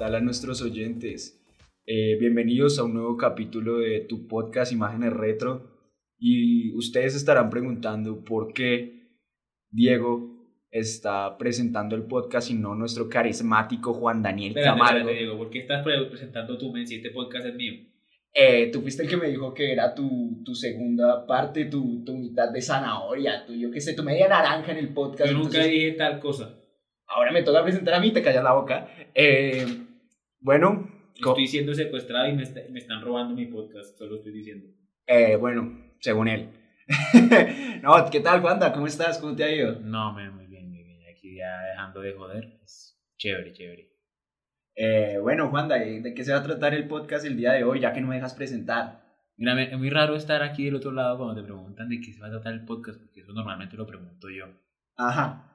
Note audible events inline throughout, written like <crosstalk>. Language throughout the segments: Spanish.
tal a nuestros oyentes? Eh, bienvenidos a un nuevo capítulo de tu podcast Imágenes Retro. Y ustedes estarán preguntando por qué Diego está presentando el podcast y no nuestro carismático Juan Daniel Espérate, Camargo. espérate, Diego, ¿por qué estás pre- presentando tú? Me este podcast es mío. Eh, tú fuiste el que me dijo que era tu, tu segunda parte, tu, tu mitad de zanahoria, tu, yo qué sé, tu media naranja en el podcast. Yo nunca entonces- dije tal cosa. Ahora me toca presentar a mí, te callas la boca. Eh, bueno, Estoy siendo secuestrado y me, está- me están robando mi podcast, solo estoy diciendo. eh, bueno, según él. <laughs> no, ¿qué tal, Wanda? ¿Cómo estás? ¿Cómo te ha ido? No, me, muy bien, muy bien. Aquí ya dejando de joder. pues, chévere, chévere. Eh, bueno, Wanda, ¿y ¿de qué se va a tratar el podcast el día de hoy, ya que no me dejas presentar? Mira, es muy raro estar aquí del otro lado cuando te preguntan de qué se va a tratar el podcast, porque eso normalmente lo pregunto yo. Ajá.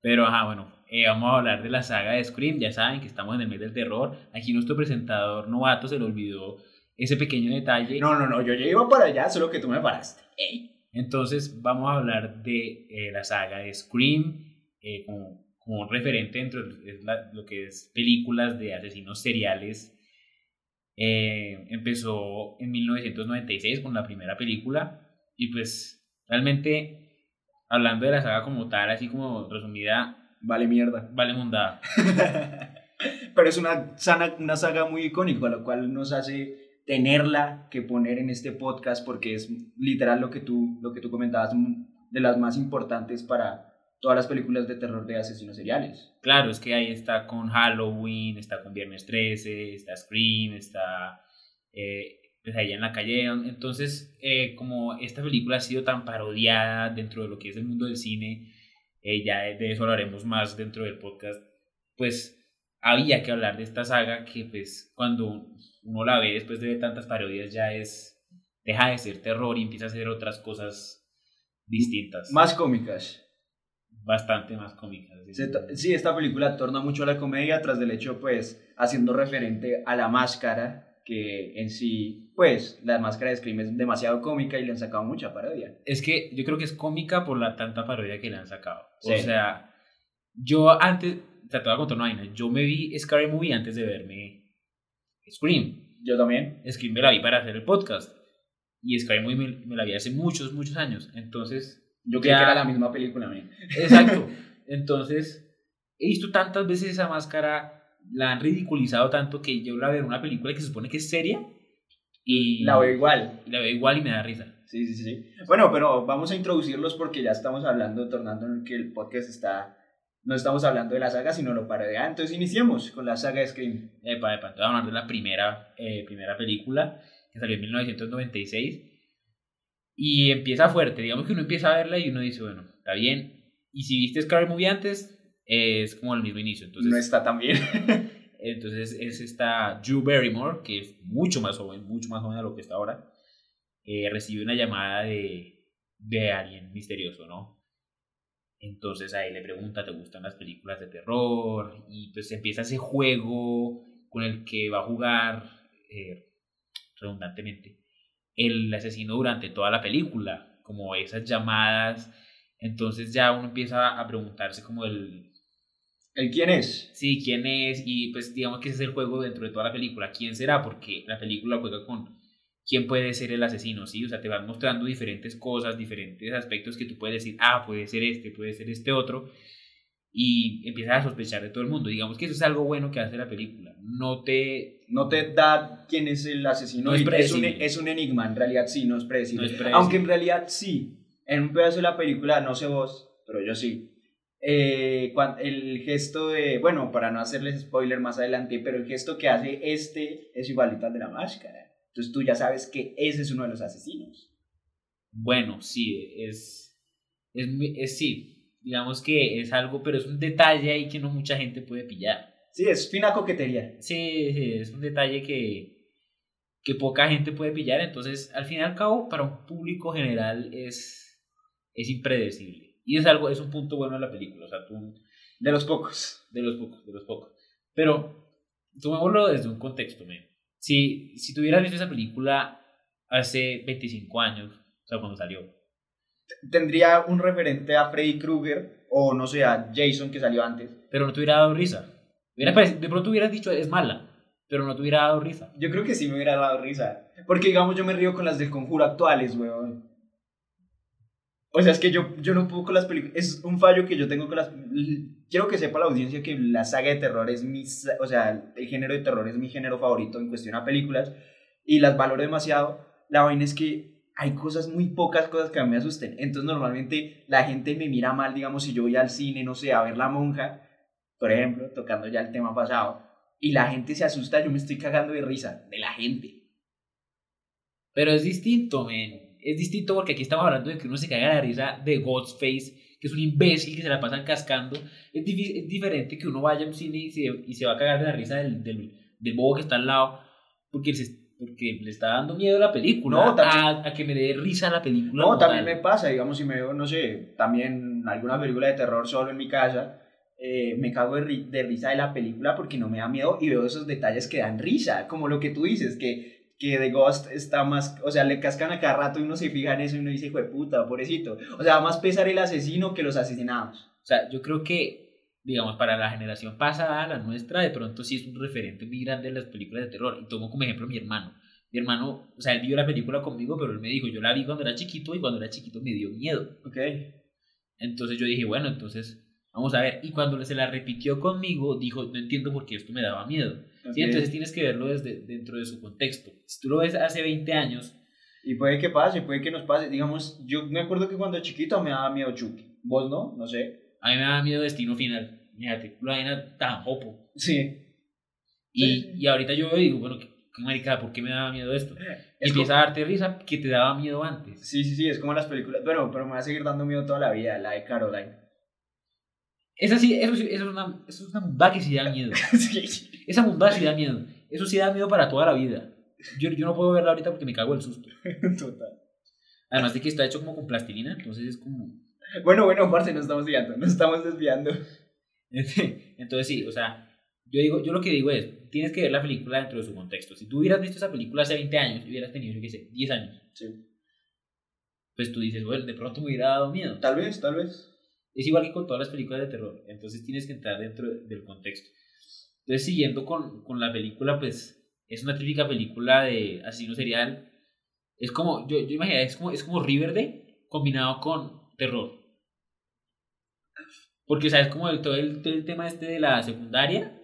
Pero, ajá, bueno, eh, vamos a hablar de la saga de Scream. Ya saben que estamos en el mes del terror. Aquí nuestro presentador novato se le olvidó ese pequeño detalle. No, no, no, yo ya iba para allá, solo que tú me paraste. Ey. Entonces vamos a hablar de eh, la saga de Scream eh, como, como un referente dentro de la- lo que es películas de asesinos seriales. Eh, empezó en 1996 con la primera película y pues realmente hablando de la saga como tal, así como resumida, Vale mierda. <laughs> vale mundada. Pero es una, sana- una saga muy icónica, lo cual nos hace tenerla que poner en este podcast porque es literal lo que tú, lo que tú comentabas, de las más importantes para todas las películas de terror de asesinos seriales. Claro, es que ahí está con Halloween, está con Viernes 13, está Scream, está eh, Pesadilla en la calle. Entonces, eh, como esta película ha sido tan parodiada dentro de lo que es el mundo del cine, eh, ya de eso hablaremos más dentro del podcast, pues había que hablar de esta saga que pues cuando uno la ve después de ver tantas parodias ya es, deja de ser terror y empieza a hacer otras cosas distintas, Más cómicas. bastante más cómicas. sí. Sí, esta película torna mucho a la comedia tras del hecho, pues, haciendo referente a la máscara, que en sí, pues, la máscara de Scream es demasiado cómica y le han sacado mucha parodia. Es que yo creo que es cómica por la tanta parodia que le han sacado. O sea, yo antes, te voy a contar una vaina, yo me vi Scary Movie antes de verme Scream. Yo también. Scream me la vi para hacer el podcast. Y Scary Movie me, me la vi hace muchos, muchos años. Entonces, Yo creí que era la misma película, man. exacto. <laughs> Entonces, he visto tantas veces esa máscara, la han ridiculizado tanto que yo la veo en una película que se supone que es seria. Y La veo igual. y la veo igual y me da risa. Sí, sí, sí. Bueno, pero vamos a introducirlos porque ya estamos hablando, tornando en que el podcast está... No estamos hablando de la saga, sino lo parodia. Entonces iniciemos con la saga de Scream. Epa, epa, entonces vamos a hablar de la primera, eh, primera película que salió en 1996 y empieza fuerte, digamos que uno empieza a verla y uno dice, bueno, está bien, y si viste Scary Movie antes, eh, es como el mismo inicio, entonces, no está tan bien. <laughs> entonces es esta Drew Barrymore, que es mucho más joven, mucho más joven de lo que está ahora, recibe una llamada de, de alguien misterioso, ¿no? Entonces ahí le pregunta, ¿te gustan las películas de terror? Y pues empieza ese juego con el que va a jugar eh, redundantemente el asesino durante toda la película, como esas llamadas. Entonces ya uno empieza a preguntarse como el, ¿El quién es? sí, quién es, y pues digamos que ese es el juego dentro de toda la película, quién será, porque la película juega con quién puede ser el asesino, ¿sí? O sea, te van mostrando diferentes cosas, diferentes aspectos que tú puedes decir, ah, puede ser este, puede ser este otro, y empiezas a sospechar de todo el mundo. Digamos que eso es algo bueno que hace la película. No te... No te da quién es el asesino. No es y un, predecible. es un enigma, en realidad sí, no es predecible. No es predecible. Aunque en realidad sí. En un pedazo de la película, no sé vos, pero yo sí. Eh, el gesto de, bueno, para no hacerles spoiler más adelante, pero el gesto que hace este es igualito al de la máscara. Entonces tú ya sabes que ese es uno de los asesinos. Bueno, sí, es... Es, es sí, digamos que es algo, pero es un detalle ahí que no mucha gente puede pillar. Sí, es fina coquetería. Sí, sí, es un detalle que, que poca gente puede pillar. Entonces, al fin y al cabo, para un público general es, es impredecible. Y es algo, es un punto bueno de la película. O sea, tú, De los pocos. de los pocos, de los pocos. Pero, tomémoslo desde un contexto, men. Si, si tú hubieras visto esa película hace 25 años, o sea, cuando salió, Tendría un referente a Freddy Krueger o no sé, a Jason que salió antes. pero no te hubiera dado risa. De pronto hubieras dicho, es mala, pero no te hubiera dado risa. Yo creo que sí me hubiera dado risa. Porque, digamos, yo me río con las del conjuro actuales, weón. O sea, es que yo, yo no puedo con las películas. Es un fallo que yo tengo con las. Quiero que sepa la audiencia que la saga de terror es mi. O sea, el género de terror es mi género favorito en cuestión a películas. Y las valoro demasiado. La vaina es que hay cosas, muy pocas cosas que me asusten. Entonces, normalmente la gente me mira mal, digamos, si yo voy al cine, no sé, a ver La Monja, por ejemplo, tocando ya el tema pasado. Y la gente se asusta, yo me estoy cagando de risa de la gente. Pero es distinto, men. Es distinto porque aquí estamos hablando de que uno se caga de risa de Ghostface, que es un imbécil que se la pasan cascando. Es, es diferente que uno vaya a un cine y se, y se va a cagar de la risa del, del, del bobo que está al lado, porque, se- porque le está dando miedo la película. No, también- a, a que me dé risa la película. No, también tal. me pasa, digamos, si me veo, no sé, también alguna película de terror solo en mi casa, eh, me cago de, de risa de la película porque no me da miedo y veo esos detalles que dan risa, como lo que tú dices, que, que The Ghost está más, o sea, le cascan a cada rato y uno se fija en eso y uno dice, hijo de puta, pobrecito. O sea, más pesar el asesino que los asesinados. O sea, yo creo que, digamos, para la generación pasada, la nuestra, de pronto sí es un referente muy grande de las películas de terror. Y tomo como ejemplo a mi hermano. Mi hermano, o sea, él vio la película conmigo, pero él me dijo, yo la vi cuando era chiquito y cuando era chiquito me dio miedo. Ok. Entonces yo dije, bueno, entonces vamos a ver. Y cuando se la repitió conmigo, dijo, no entiendo por qué esto me daba miedo. ¿Sí? ok. Entonces tienes que verlo desde dentro de su contexto. Si tú lo ves hace 20 años, Y puede que pase, puede que nos pase. Digamos, yo me acuerdo que cuando chiquito me daba miedo Chucky. ¿Vos no? No sé. a mí me daba miedo Destino Final. Fíjate, la vaina tan jopo. Sí. Y, Sí. y ahorita yo digo, bueno, qué, marica, ¿por qué me daba miedo esto? Es Empieza a darte risa que te daba miedo antes. Sí, sí, sí, es como las películas. Bueno, pero me va a seguir dando miedo toda la vida, la de Caroline. Esa sí, eso, eso es una, eso es una mundad que sí da miedo. <laughs> sí. Esa mundad sí da miedo. Eso sí da miedo para toda la vida. Yo, yo no puedo verla ahorita porque me cago el susto. Total. Además de que está hecho como con plastilina, entonces es como... Bueno, bueno, parce, nos estamos desviando, nos estamos desviando. Entonces sí, o sea, yo, digo, yo lo que digo es, tienes que ver la película dentro de su contexto. Si tú hubieras visto esa película hace 20 años y hubieras tenido, yo qué sé, 10 años, Sí. pues tú dices, bueno, de pronto me hubiera dado miedo. Tal vez, tal vez. Es igual que con todas las películas de terror, entonces tienes que entrar dentro del contexto. Entonces, siguiendo con, con la película, pues es una típica película de asesino serial. Es como, yo, yo imagino, es como, es como Riverdale combinado con terror. Porque, ¿sabes? Como el, todo, el, todo el tema este de la secundaria.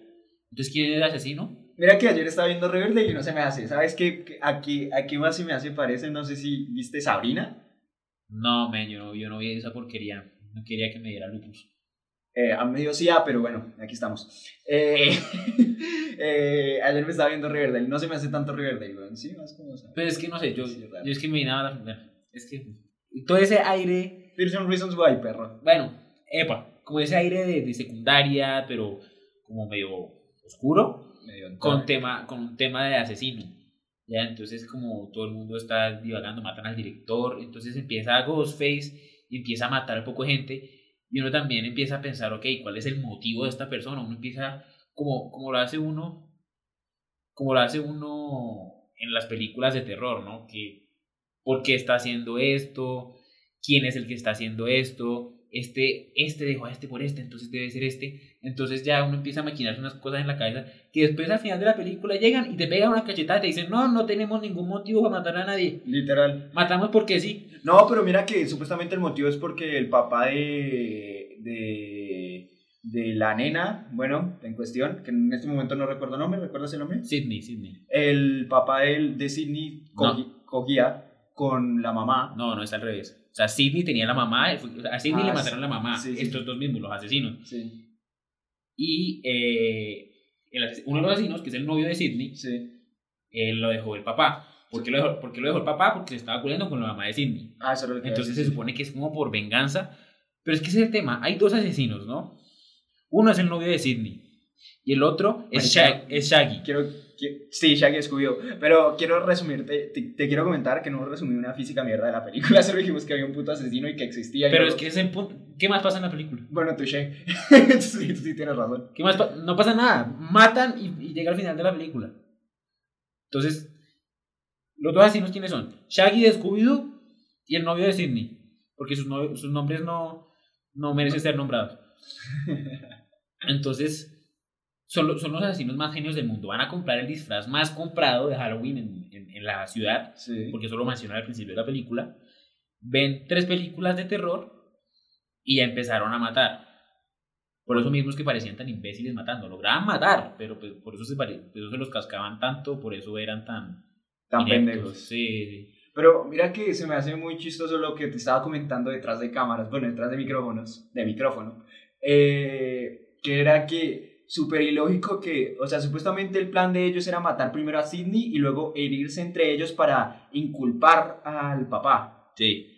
Entonces, ¿quién es el asesino? Mira que ayer estaba viendo Riverdale y no se me hace. ¿Sabes qué? Aquí, aquí más se me hace parece, no sé si viste Sabrina. No, man, yo no, yo no vi esa porquería. No quería que me diera lupus. Eh, a medio sí, ah, pero bueno, aquí estamos. Eh, <laughs> eh, ayer me estaba viendo Riverdale, no se me hace tanto Riverdale, weón. Sí, más como... Pero Pues es que no sé, yo, Sí, yo es que me vine a la. bueno, Es que. Todo ese aire Pearson Reasons Why, perro. bueno, epa, como ese aire de, de secundaria, pero como medio oscuro, Medio con, tema, con un tema de asesino. Ya, entonces como todo el mundo está divagando, matan al director, entonces empieza Ghostface empieza a matar a poco gente, y uno también empieza a pensar, ok, ¿cuál es el motivo de esta persona? Uno empieza, como, como lo hace uno, como lo hace uno en las películas de terror, ¿no? Que, ¿por qué está haciendo esto? ¿Quién es el que está haciendo esto? Este, este dejó a este por este, entonces debe ser este. Entonces ya uno empieza a maquinar unas cosas en la cabeza que después al final de la película llegan y te pegan una cachetada y te dicen, no, no tenemos ningún motivo para matar a nadie. Literal. Matamos porque sí. No, pero mira que supuestamente el motivo es porque el papá de, de, de la nena, bueno, en cuestión, que en este momento no recuerdo el nombre, ¿recuerdas el nombre? Sidney, Sidney. El papá de, de Sidney cogi- cogía con la mamá. No, no es al revés. O sea, Sidney tenía la mamá, a Sidney Ah, le mataron la mamá, sí, sí. estos dos mismos, los asesinos. Sí, Y eh, el uno de los asesinos, que es el novio de Sidney, sí. él lo dejó el papá. ¿Por qué lo dejó, por qué lo dejó el papá? Porque se estaba culiando con la mamá de Sidney. Ah, eso lo que Entonces se supone que es como por venganza. Pero es que ese es el tema. Hay dos asesinos, ¿no? Uno es el novio de Sidney. Y el otro es. Shag- Shaggy. Quiero, qui- sí, Shaggy Scooby-Doo. Pero quiero resumirte, te, te quiero comentar que no resumí una física mierda de la película. <laughs> Solo dijimos que había un puto asesino y que existía. Pero es que es el punto. ¿Qué más pasa en la película? Bueno, touché. <laughs> sí, tú sí tienes razón. ¿Qué más pa- no pasa nada. Matan y, y llega al final de la película. Entonces, los dos asesinos, ¿quiénes son? Shaggy de Scooby-Doo y el novio de Sidney. Porque sus, no- sus nombres no, no merecen ser nombrados. <laughs> Entonces, son, son los asesinos más genios del mundo. Van a comprar el disfraz más comprado de Halloween en, en- en la ciudad. Sí. Porque eso lo mencionan al principio de la película. Ven tres películas de terror y ya empezaron a matar. Por eso mismo es que parecían tan imbéciles matando. Lograban matar, pero pues, por, eso se pare- por eso se los cascaban tanto, por eso eran tan... Tan ineptos. pendejos. Sí, sí. Pero mira que se me hace muy chistoso lo que te estaba comentando detrás de cámaras, bueno, detrás de micrófonos, de micrófono, eh, que era que súper ilógico que, o sea, supuestamente el plan de ellos era matar primero a Sidney y luego herirse entre ellos para inculpar al papá. Sí.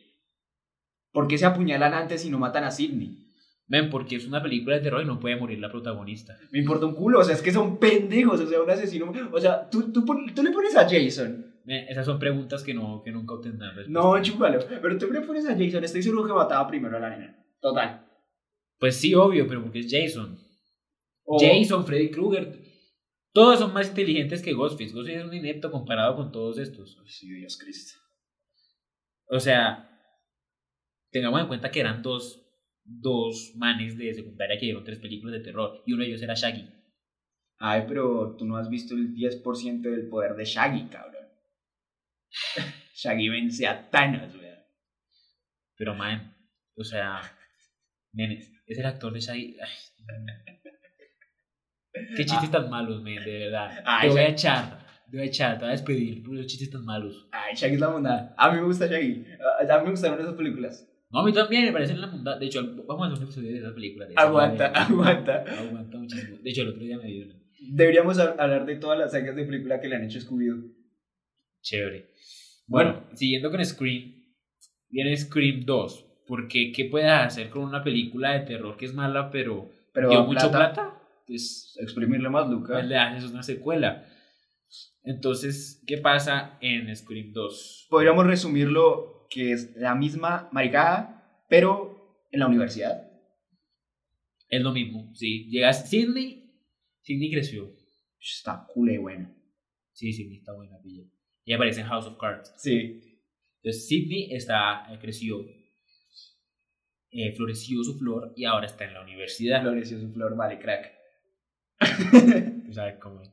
¿Por qué se apuñalan antes y no matan a Sidney? Ven, porque es una película de terror y no puede morir la protagonista. Me importa un culo, o sea, es que son pendejos, o sea, un asesino, o sea, tú, tú, tú le pones a Jason, esas son preguntas que, no, que nunca obtendrán respuesta. no, chúpalo, pero tú le pones a Jason, estoy seguro que mataba primero a la nena, total. Pues sí, obvio, pero porque es Jason. O- Jason, Freddy Krueger. Todos son más inteligentes que Ghostface. Ghostface es un inepto comparado con todos estos. Sí, Dios Cristo. O sea, tengamos en cuenta que eran dos, dos manes de secundaria que dieron tres películas de terror y uno de ellos era Shaggy. Ay, pero tú no has visto el 10% del poder de Shaggy, cabrón. <laughs> Shaggy vence a Thanos, weón. Pero, man, o sea, es el actor de Shaggy. Ay, Qué chistes tan malos, men, de verdad. Ay, te voy a echar, te voy a echar, te voy a despedir por los chistes tan malos. Ay, Shaggy es la bondad. A mí me gusta Shaggy. A a mí me gustaron esas películas. No, a mí también me parecen la bondad. De hecho, vamos a hacer un episodio de esa película. de esa Aguanta, aguanta. Aguanta muchísimo. De hecho, el otro día me dio una. Deberíamos hab- hablar de todas las sagas de película que le han hecho Scooby-Doo. Chévere. Bueno. Bueno, siguiendo con Scream, viene Scream 2. Porque, ¿qué puedes hacer con una película de terror que es mala, pero, Pero dio a mucho plata? Pues, Exprimirle más, Luca. pues le haces una secuela. Entonces, ¿qué pasa en Scream 2? Podríamos resumirlo que es la misma maricada, pero en la universidad. Es lo mismo, sí. Llegas, Sidney, Sidney creció. Está cool y buena. Sí, Sidney está buena, pilla. Y aparece en House of Cards. Sí. Entonces Sidney está, eh, creció, eh, floreció su flor y ahora está en la universidad. Floreció su flor, vale, crack. Sabes cómo es.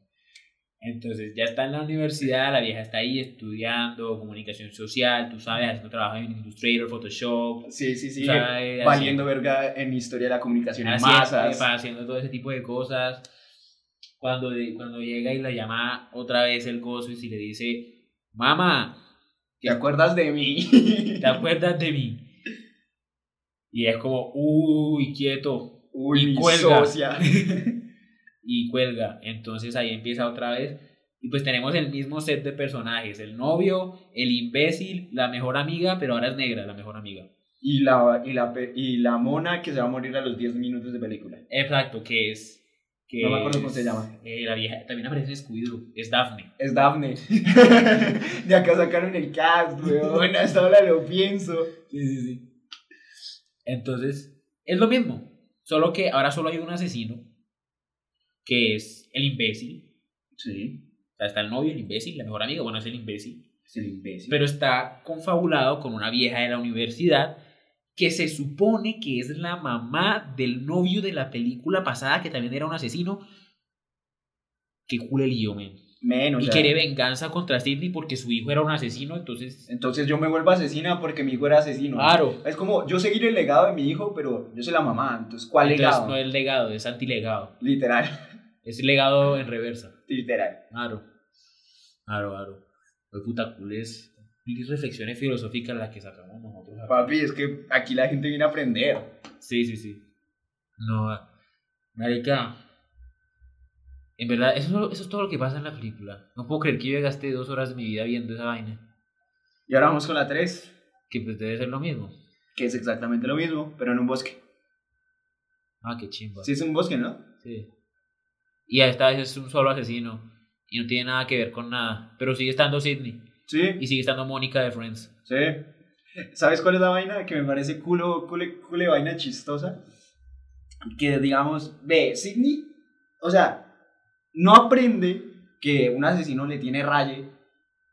Entonces ya está en la universidad, la vieja está ahí estudiando comunicación social, tú sabes, haciendo trabajo en Illustrator, Photoshop, Sí, sí, sí. sabes, Valiendo verga en historia de la comunicación en masas. haciendo todo ese tipo de cosas. Cuando, cuando llega y la llama otra vez el Ghostface y le dice, mamá, ¿Te acuerdas de mí? <laughs> ¿te acuerdas de mí? Y es como, uy, quieto, Uy, Y mi cuelga. socia. <laughs> y cuelga. Entonces ahí empieza otra vez. Y pues tenemos el mismo set de personajes: el novio, el imbécil, la mejor amiga, pero ahora es negra, la mejor amiga. y, la, y, la, y la mona que se va a morir a los 10 minutos de película. Exacto, que es. Que No me acuerdo cómo se llama. eh, la vieja también aparece en Scooby-Doo, es Daphne. Es Daphne. <laughs> de acá sacaron el cast, weón. <laughs> Hasta ahora lo pienso. Sí, sí, sí. Entonces, es lo mismo. Solo que ahora solo hay un asesino, que es el imbécil. Sí. O sea, está el novio, el imbécil, la mejor amiga, bueno, es el imbécil. Es el imbécil. pero está confabulado con una vieja de la universidad que se supone que es la mamá del novio de la película pasada, que también era un asesino. Que culo el lío, men. Men, o y quiere venganza contra Sidney porque su hijo era un asesino, entonces. Entonces yo me vuelvo asesina porque mi hijo era asesino. Claro. Es como yo seguir el legado de mi hijo, pero yo soy la mamá. Entonces, ¿cuál Entonces legado? no es legado, es antilegado. Literal. Es legado en reversa. Literal. Claro. Claro, claro. Pues puta cool es. mil reflexiones filosóficas las que sacamos nosotros. acá. Papi, es que aquí la gente viene a aprender. Sí, sí, sí. No, marica. En verdad, eso, eso es todo lo que pasa en la película. No puedo creer que yo gasté dos horas de mi vida viendo esa vaina. Y ahora vamos con la 3, Que pues debe ser lo mismo. que es exactamente lo mismo, pero en un bosque. Ah, qué chimba. Sí, es un bosque, ¿no? Sí. Y esta vez es un solo asesino. Y no tiene nada que ver con nada. Pero sigue estando Sidney. Sí, Y sigue estando Mónica de Friends. sí. ¿Sabes cuál es la vaina? Que me parece culo, cule, cule vaina chistosa. Que digamos, ve, Sidney, o sea, no aprende que un asesino le tiene raye.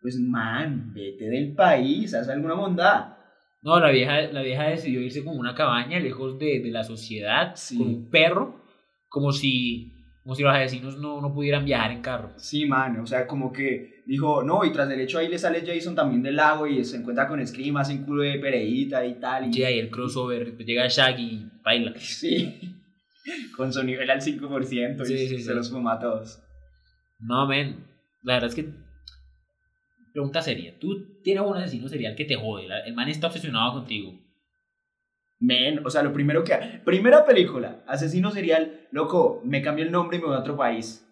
Pues, man, vete del país, haz alguna bondad. No, la vieja, la vieja decidió irse como una cabaña lejos de, de la sociedad Sí. con un perro, como si, como si los asesinos no, no pudieran viajar en carro. Sí, man, o sea, como que dijo, no, y tras del hecho ahí le sale Jason también del lago y se encuentra con Scream, hace un culo de pereíta y tal. Y... Llega ahí el crossover, llega Shaggy y baila. Sí, <laughs> con su nivel al 5% y Sí, sí, se los fuma a todos. No, men, la verdad es que... Pregunta seria, tú tienes un asesino serial que te jode, el man está obsesionado contigo. Men, o sea, lo primero que... Primera película, asesino serial, loco, me cambió el nombre y me voy a otro país.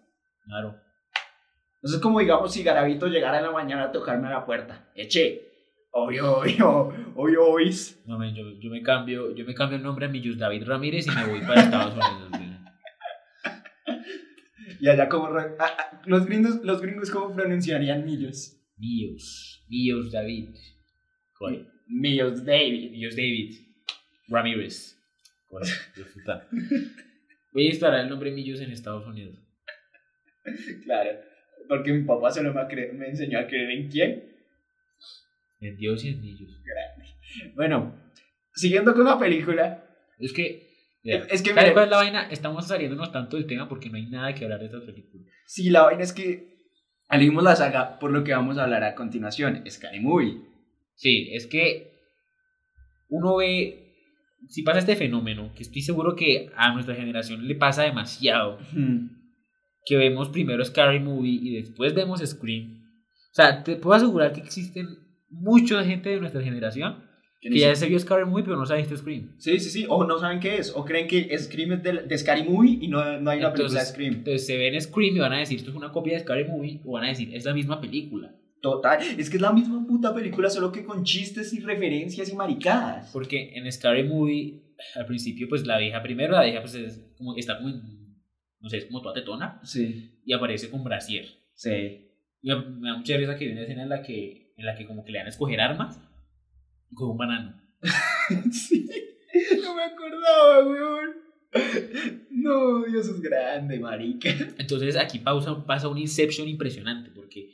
Claro. Entonces, como digamos, si Garavito llegara en la mañana a tocarme a la puerta, eche, obvio, obvio, obvio, ois. No, men, yo, yo me cambio, yo me cambio el nombre a Millus David Ramírez y me voy para Estados Unidos. Y allá como... ah, ah, los, gringos, los gringos, ¿cómo pronunciarían millos? Millus, Millus David. Coño. Millos David. Millus David Ramírez. Puta. Voy a instalar el nombre Millus en Estados Unidos. Claro, porque mi papá solo me, me enseñó a creer en quién. En Dios y en Millus. Bueno, siguiendo con la película, Es que. es que ¿Sabes mire, cuál es la vaina? Estamos saliéndonos tanto del tema porque no hay nada que hablar de estas películas. si la vaina es que elegimos la saga por lo que vamos a hablar a continuación, Scary Movie. Sí, es que uno ve. Si pasa este fenómeno, que estoy seguro que a nuestra generación le pasa demasiado, que vemos primero Scary Movie y después vemos Scream. O sea, te puedo asegurar que existen mucha gente de nuestra generación Que ya se vio Scary Movie pero no sabe este Scream. Sí, sí, sí, o no saben qué es, o creen que Scream es de, de Scary Movie y no, no hay una película de Entonces, Scream. entonces se ven Scream y van a decir esto es una copia de Scary Movie o van a decir es la misma película. Total, es que es la misma puta película, solo que con chistes y referencias y maricadas. Porque en Scary Movie, al principio, pues la vieja, primero la vieja, pues es como, está como en, no sé, es como toda tetona Sí, y aparece con brasier. sí. Me me da mucha risa que hay una escena en la que, en la que como que le dan a escoger armas y con un banano. <laughs> sí, no me acordaba, weón. No, Dios es grande, marica. Entonces aquí pausa, pasa un Inception impresionante porque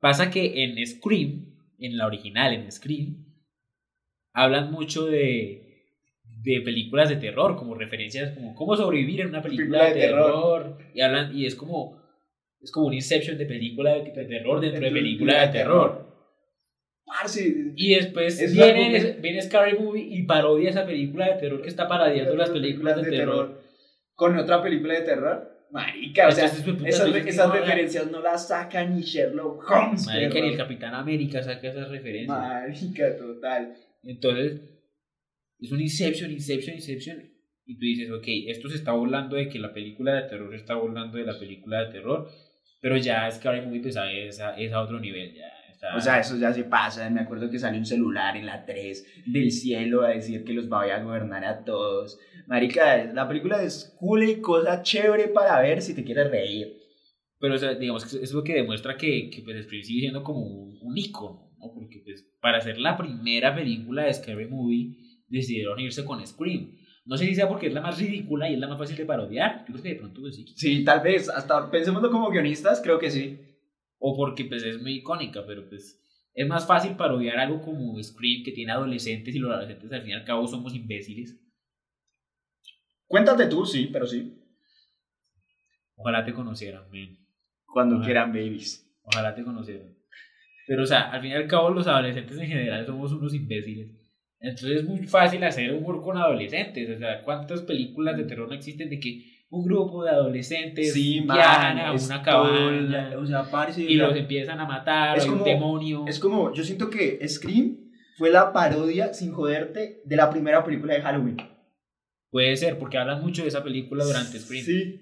pasa que en Scream, en la original, en Scream, hablan mucho de, de películas de terror, como referencias como cómo sobrevivir en una película, Película de, de terror. Y hablan, y es como, es como un Inception de película de terror dentro de película de terror. Parce, Y después Es la viene, viene Scary Movie y parodia esa película de terror que está parodiando las películas de, terror. Con otra película de terror. Marica, o sea, pues, puta, esas, entonces, esas no, referencias no las saca ni Sherlock Holmes. Marica, ni el Capitán América saca esas referencias. Marica, total. Entonces, es un Inception, Inception, Inception. Y tú dices, ok, esto se está burlando de que la película de terror se está burlando de la película de terror. Pero ya Scary Movie pues, es, a, es a otro nivel. Ya O sea, eso ya se pasa. Me acuerdo que sale un celular en la 3 del cielo a decir que los va a gobernar a todos. Marica, la película es cool y cosa chévere para ver si te quieres reír. pero o sea, digamos que eso es lo que demuestra que, que pues, Scream sigue siendo como un, un ícono. ¿no? Porque pues, para hacer la primera película de Scary Movie decidieron irse con Scream. No sé si sea porque es la más ridícula y es la más fácil de parodiar. Yo creo que de pronto pues, sí. Sí, tal vez. Hasta pensémoslo como guionistas, creo que sí. O porque pues es muy icónica, pero pues es más fácil parodiar algo como Scream que tiene adolescentes y los adolescentes al fin y al cabo somos imbéciles. Cuéntate tú, sí, pero sí. Ojalá te conocieran, man. Cuando Ajá. quieran babies. Ojalá te conocieran. Pero o sea, al fin y al cabo los adolescentes en general somos unos imbéciles. Entonces es muy fácil hacer humor con adolescentes. O sea, ¿cuántas películas de terror no existen de que un grupo de adolescentes Sí, viajan man. a una cabaña o sea, parce, y los empiezan a matar, es o hay un como- demonio? Es como, yo siento que Scream fue la parodia, sin joderte, de la primera película de Halloween. Puede ser, porque hablan mucho de esa película durante Scream. Sí.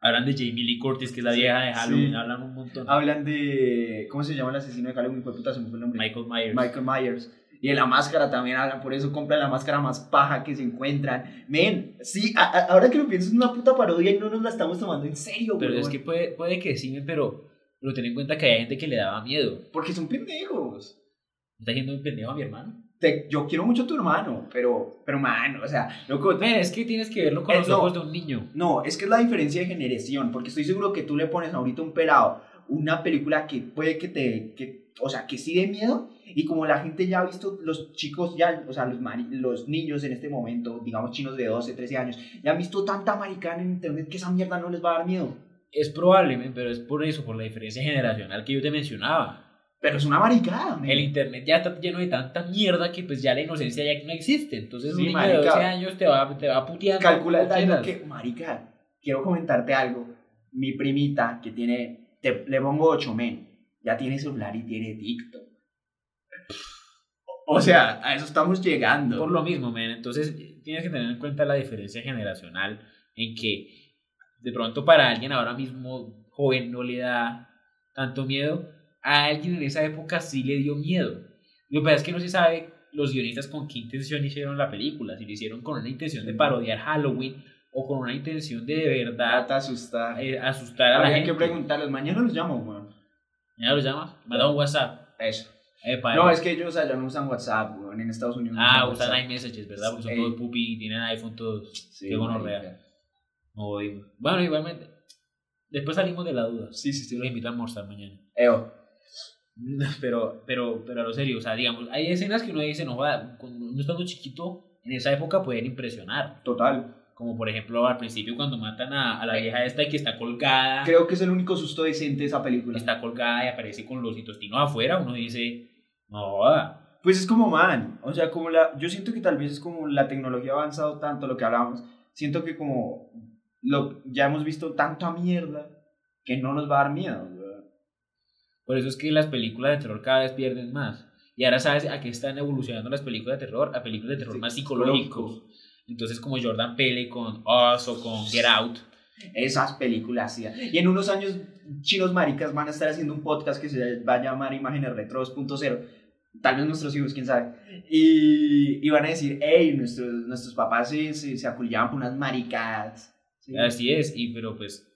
Hablan de Jamie Lee Curtis, que es la Sí, vieja de Halloween, sí. hablan un montón. Hablan de. ¿Cómo se llama el asesino de Halloween? Puta, se me fue el nombre. Michael Myers. Michael Myers. Y en la máscara también hablan, por eso compran la máscara más paja que se encuentran. Men, sí, a- a- ahora que lo pienso es una puta parodia y no nos la estamos tomando en serio, Pero weón. es que puede, puede que sí, pero, pero ten en cuenta que hay gente que le daba miedo. Porque son pendejos. ¿Está haciendo un pendejo a mi hermano? Te- yo quiero mucho a tu hermano, pero, pero mano, o sea, loco, Men, es que tienes que verlo con Eh, los no. ojos de un niño. No, es que es la diferencia de generación, porque estoy seguro que tú le pones ahorita un pelado una película que puede que te, que, o sea, que sí dé miedo, y como la gente ya ha visto, los chicos ya, o sea, los, los niños en este momento, digamos chinos de 12, 13 años, ya han visto tanta maricana en internet que esa mierda no les va a dar miedo. Es probable, pero es por eso, por la diferencia generacional que yo te mencionaba. Pero es una maricada, men. El internet ya está lleno de tanta mierda que pues ya la inocencia ya no existe. Entonces Sí, un niño de 12 años te va, te va puteando. Calcula el daño que, marica, quiero comentarte algo. Mi primita, que tiene, te- le pongo 8 men, ya tiene celular y tiene TikTok. O sea, a eso estamos llegando. Por lo mismo, men. Entonces tienes que tener en cuenta la diferencia generacional en que de pronto para alguien ahora mismo joven no le da tanto miedo. A alguien en esa época sí le dio miedo. Lo que pasa es que no se sabe los guionistas con qué intención hicieron la película. Si lo hicieron con una intención de parodiar Halloween o con una intención de de verdad asustar. eh, asustar a la Habría gente. que preguntarles, mañana los llamo, weón. ¿Ya lo llamas? Manda un WhatsApp. Eso. Epa, No, es que ellos allá no usan WhatsApp, weón. En Estados Unidos no Ah, usan iMessages, ¿verdad? Porque son Ey. todos pupi tienen iPhone todos. Sí, Qué gonorrea. No. Bueno, igualmente. Después salimos de la duda. Sí, sí, sí. los invito a almorzar mañana. Eo. <laughs> Pero, pero, pero a lo serio, o sea, digamos, hay escenas que uno dice, no va, cuando uno estando chiquito, en esa época pueden impresionar. Total. Como por ejemplo al principio cuando matan a, a la vieja esta y que está colgada. Creo que es el único susto decente de esa película. Está colgada y aparece con los intestinos afuera. Uno dice, no. Pues es como, man, o sea, como la, yo siento que tal vez es como la tecnología ha avanzado tanto, lo que hablábamos, siento que como lo, ya hemos visto tanta mierda que no nos va a dar miedo. Por eso es que las películas de terror cada vez pierden más. Y ahora sabes a qué están evolucionando las películas de terror, a películas de terror Sí, más psicológicos. psicológicos. Entonces como Jordan Peele con Us o con Get Out. Esas películas, sí. Y en unos años, chinos maricas van a estar haciendo un podcast que se va a llamar Imágenes Retro 2.0. Tal vez nuestros hijos, quién sabe. Y, y van a decir, hey, nuestros, nuestros papás se, se, se aculillaban por unas maricadas. Sí. Así es, y pero pues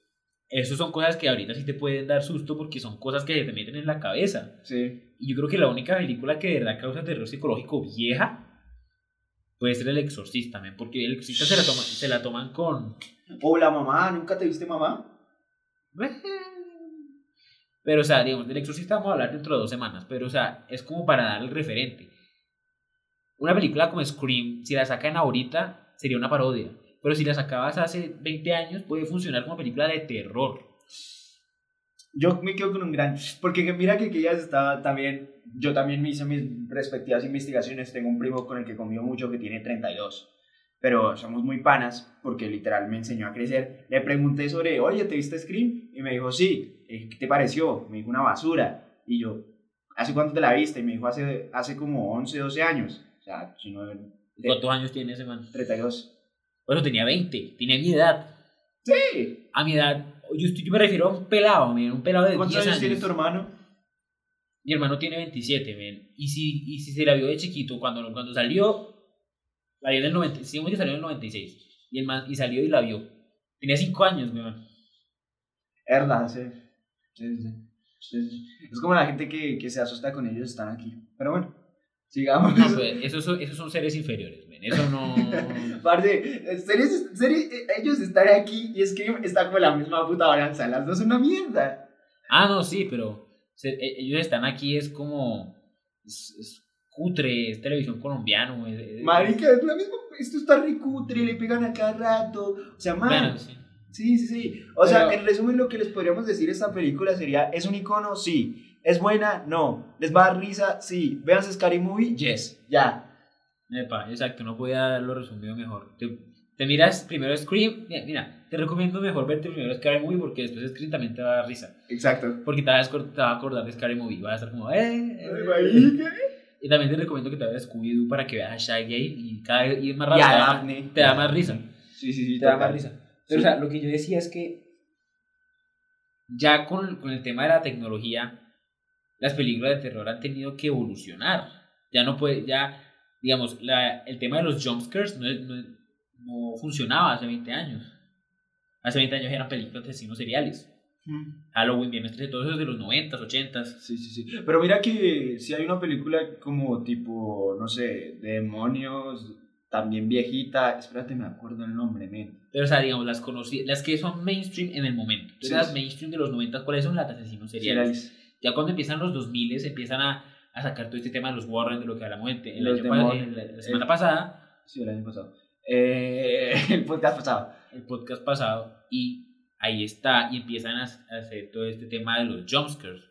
eso son cosas que ahorita sí te pueden dar susto porque son cosas que te meten en la cabeza. Sí. Y yo creo que la única película que de verdad causa terror psicológico vieja puede ser El Exorcista, men, porque El Exorcista se la, toma- se la toman con... O la mamá, ¿nunca te viste mamá? <laughs> Pero, o sea, digamos, del Exorcista vamos a hablar dentro de dos semanas, pero, o sea, es como para dar el referente. Una película como Scream, si la sacan ahorita, sería una parodia. Pero si la sacabas hace 20 años, puede funcionar como película de terror. Yo me quedo con un gran... Porque mira que aquellas estaba también... Yo también me hice mis respectivas investigaciones. Tengo un primo con el que convivo mucho que tiene 32. Pero somos muy panas porque literal me enseñó a crecer. Le pregunté sobre, oye, ¿te viste Scream? Y me dijo, sí. ¿Qué te pareció? Me dijo, una basura. Y yo, ¿hace cuánto te la viste? Y me dijo, hace, hace como 11, 12 años. O sea, si no... ¿Cuántos años tiene ese man? 32. Bueno, tenía 20, tenía mi edad. Sí. A mi edad, yo, estoy- yo me refiero a un pelado, men, un pelado de 10 ¿Cuántos años. años tiene tu hermano? Mi hermano tiene 27, men. Y si, y si se la vio de chiquito, cuando, cuando salió, la vio en el 90, digamos que salió en el 96. Y, el man, y salió y la vio. Tenía 5 años, man. Verdad, sí. Sí, sí, sí, sí. Es como la gente que, que se asusta con ellos están aquí. Pero bueno, sigamos. No, pues, esos, son, esos son seres inferiores. Eso no... <laughs> Parce, series- series- eh, ellos están aquí y es que está como la misma puta balanza. Las dos son una mierda. Ah, no, sí, pero se- e- ellos están aquí, es como... Es, es cutre, es televisión colombiano. es- es- Marica, es la misma. Esto está ricutre, le pegan a cada rato. O sea, man. Bueno, sí. Sí, sí, sí. O sea, en resumen, lo que les podríamos decir de esta película sería: ¿es un icono? Sí. ¿Es buena? No. ¿Les va a dar risa? Sí. ¿Vean Scary Movie? Yes. Ya. Epa, exacto, no podía haberlo resumido mejor. Te, te miras primero Scream, mira, mira, te recomiendo mejor verte primero Scary Movie porque después Scream también te va a dar risa. Exacto. Porque te vas te vas a acordar de Scary Movie, vas a estar como, eh, eh, Ay, eh. Y también te recomiendo que te veas Scooby-Doo para que veas a Shaggy y cada vez y es más a te da- Daphne. Te da más risa. Sí, sí, sí. Te da total. más risa. Pero, o sea, lo que yo decía es que ya con, con el tema de la tecnología, las películas de terror han tenido que evolucionar. Ya no puede, ya, digamos, la, el tema de los jumpscares no, no, no funcionaba hace 20 años. Hace 20 años eran películas de asesinos seriales. Halloween, Viernes 13, todo eso es de los 90s, 80s. Sí, sí, sí. Pero mira que si hay una película como tipo, no sé, de demonios, también viejita, espérate, me acuerdo el nombre, men. Pero, o sea, digamos, las conocidas, las que son mainstream en el momento. Sí, las mainstream de los 90, ¿cuáles son las de asesinos seriales? Seriales. Ya cuando empiezan los 2000, empiezan a, a sacar todo este tema de los Warren, de lo que hablamos el, el Los año pa- demonios. el- la, la semana Eh. pasada, Sí, el año pasado. Eh, <laughs> el podcast pasado. el podcast pasado, y ahí está, y empiezan a, a hacer todo este tema de los jumpscares,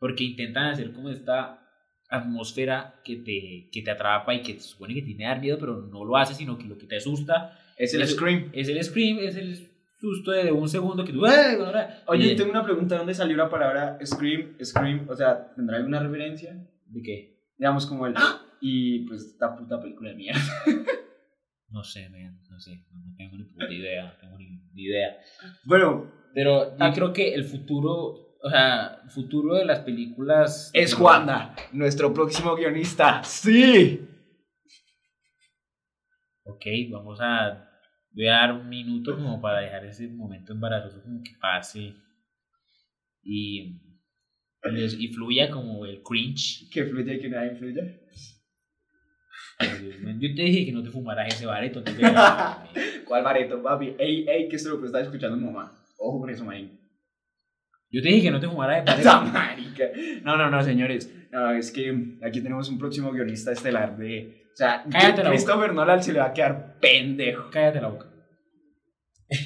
porque intentan hacer como esta atmósfera que te, que te atrapa y que se supone que tiene dar miedo, pero no lo hace, sino que lo que te asusta Es el Eso- Scream. es el scream, es el susto de un segundo que tú... Oye, y- tengo una pregunta. ¿Dónde salió la palabra Scream? Scream, o sea, ¿tendrá alguna referencia? ¿De qué? Digamos como el... ¡Ah! Y pues esta puta película de mierda. <laughs> No sé, man, no sé, no, tengo ni puta idea, no tengo ni, idea. Bueno, Pero yo creo que el futuro, o sea, el futuro de las películas... es Juanda, nuestro próximo guionista. ¡Sí! Ok, vamos a... Voy a dar un minuto como para dejar ese momento embarazoso como que pase y, y fluya como el cringe. Que fluya y que nada influya. Yo te dije que no te fumaras ese bareto de man. <laughs> ¿Cuál bareto, papi? Ey, ey, que esto lo que está escuchando mamá. Ojo con eso, marica. Yo te dije que no te fumaras ¡Esa <laughs> bareto. marica! No, no, no, señores. No, es que aquí tenemos un próximo guionista estelar de... O sea, Cállate la boca. Christopher Nolan se le va a quedar pendejo. Cállate la boca.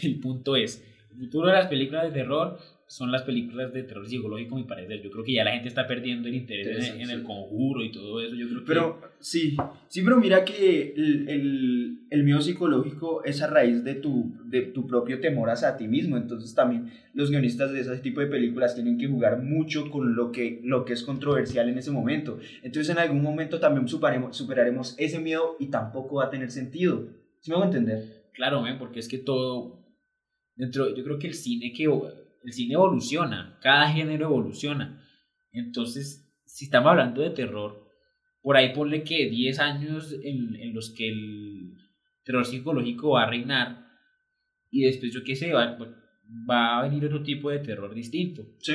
El punto es, el futuro de las películas de terror son las películas de terror psicológico, a mi parecer. Yo creo que ya la gente está perdiendo el interés en, en el conjuro y todo eso. Yo creo que... Pero sí, sí, pero mira que el, el, el miedo psicológico es a raíz de tu, de tu propio temor hacia ti mismo. Entonces también los guionistas de ese tipo de películas tienen que jugar mucho con lo que, lo que es controversial en ese momento. Entonces en algún momento también superaremos, superaremos ese miedo y tampoco va a tener sentido. ¿Sí me hago entender? Claro, men, porque es que todo... Dentro, yo creo que el cine, que, el cine evoluciona, cada género evoluciona. Entonces, si estamos hablando de terror, por ahí ponle que 10 años en, en los que el terror psicológico va a reinar y después yo qué sé, va, va a venir otro tipo de terror distinto, Sí,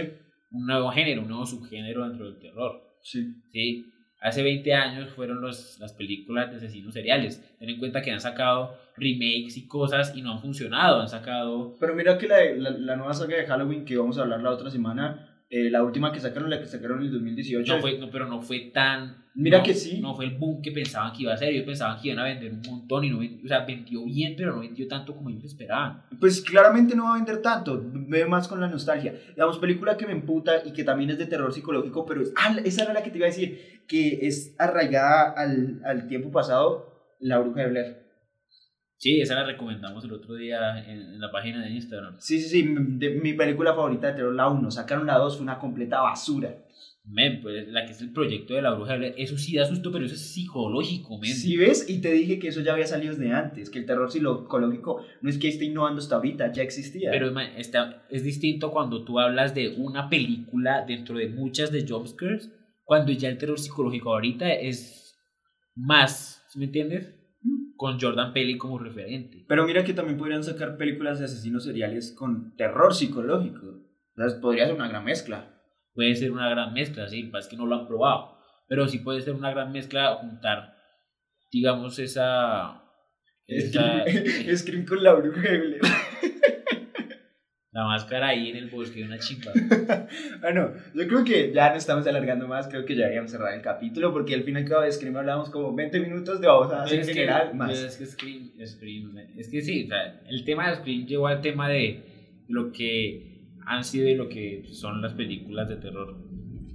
un nuevo género, un nuevo subgénero dentro del terror. sí. ¿sí? Hace 20 años fueron los, las películas de asesinos seriales. Ten en cuenta que han sacado remakes y cosas y no han funcionado. Han sacado... Pero mira que la, la, la nueva saga de Halloween que vamos a hablar la otra semana, eh, la última que sacaron, la que sacaron en el 2018. No fue, no, pero no fue tan... Mira no- que sí. No fue el boom que pensaban que iba a ser. Ellos pensaban que iban a vender un montón y no ven- O sea, vendió bien, pero no vendió tanto como ellos esperaban. Pues claramente no va a vender tanto, ve más con la nostalgia. Digamos, película que me emputa y que también es de terror psicológico, pero es, ah, esa era la que te iba a decir, que es arraigada al, al tiempo pasado, La Bruja de Blair. Sí, esa la recomendamos el otro día en, en la página de Instagram. Sí, sí, sí, m- de- mi película favorita de terror, la 1, sacaron la 2, fue una completa basura. Men, pues la que es el proyecto de la bruja eso sí da susto, pero eso es psicológico, men. Si ves, y te dije que eso ya había salido desde antes, que el terror psicológico no es que esté innovando hasta ahorita, ya existía. Pero man, está, es distinto cuando tú hablas de una película dentro de muchas de jumpscares, cuando ya el terror psicológico ahorita es más, ¿sí ¿me entiendes? Con Jordan Peele como referente. Pero mira que también podrían sacar películas de asesinos seriales con terror psicológico. Sea, podría ser una gran mezcla. Puede ser una gran mezcla, sí, es que no lo han probado, pero sí puede ser una gran mezcla juntar, digamos, esa... <laughs> esa Scream, con la bruja de. La máscara ahí en el bosque de una chimpa. <laughs> Bueno, yo creo que ya no estamos alargando más, creo que ya deberíamos cerrar el capítulo porque al fin y al cabo de Scream hablamos como 20 minutos de babosadas en que, general, más. es que Scream, Scream, es que sí, o sea, el tema de Scream llevó al tema de lo que han sido y lo que son las películas de terror.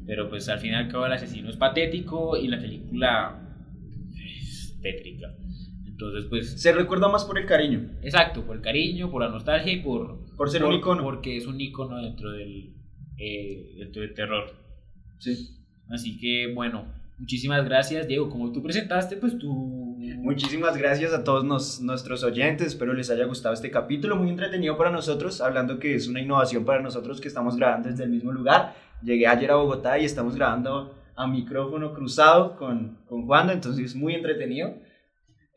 Pero pues al fin y al cabo el asesino es patético y la película es tétrica. Entonces pues, Se recuerda más por el cariño, exacto, por el cariño, por la nostalgia y por... por ser por- un icono. Porque es un icono dentro del, eh, dentro del terror. Sí. Así que bueno, muchísimas gracias Diego. Como tú presentaste, pues tú... Muchísimas gracias a todos nos- nuestros oyentes, espero les haya gustado este capítulo, muy entretenido para nosotros, hablando que es una innovación para nosotros que estamos grabando desde el mismo lugar. Llegué ayer a Bogotá y estamos grabando a micrófono cruzado con, con Juanda, entonces muy entretenido,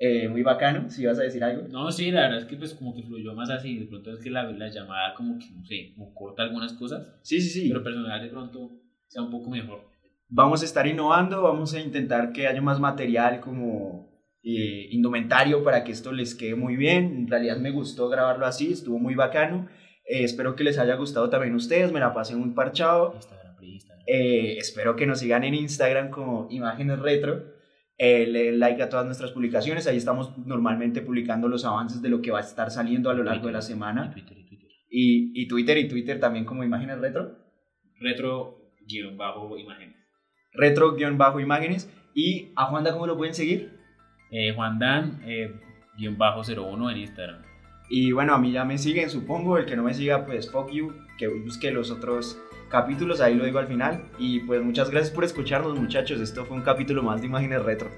eh, muy bacano, si vas a decir algo. No, sí, la verdad es que pues como que fluyó más así, de pronto es que la, la llamada como que, no sé, como corta algunas cosas, Sí, sí, sí. pero personal de pronto sea un poco mejor. Vamos a estar innovando, vamos a intentar que haya más material como eh, indumentario para que esto les quede muy bien. En realidad me gustó grabarlo así, estuvo muy bacano. Eh, espero que les haya gustado también a ustedes, me la pasé muy parchado. Instagram, pre-Instagram. Eh, espero que nos sigan en Instagram como Imágenes Retro. Eh, le like a todas nuestras publicaciones. Ahí estamos normalmente publicando los avances de lo que va a estar saliendo a lo largo de la Y semana. Twitter, y Twitter. Y, y Twitter y Twitter también como Imágenes Retro. Retro guion bajo imágenes. Retro-imágenes. Y a Juanda, ¿cómo lo pueden seguir? Eh, Juan Dan eh, guion bajo 01 en Instagram. Y bueno, a mí ya me siguen, supongo. El que no me siga, pues fuck you. Que busque los otros capítulos. Ahí lo digo al final. Y pues muchas gracias por escucharnos, muchachos. Esto fue un capítulo más de Imágenes Retro.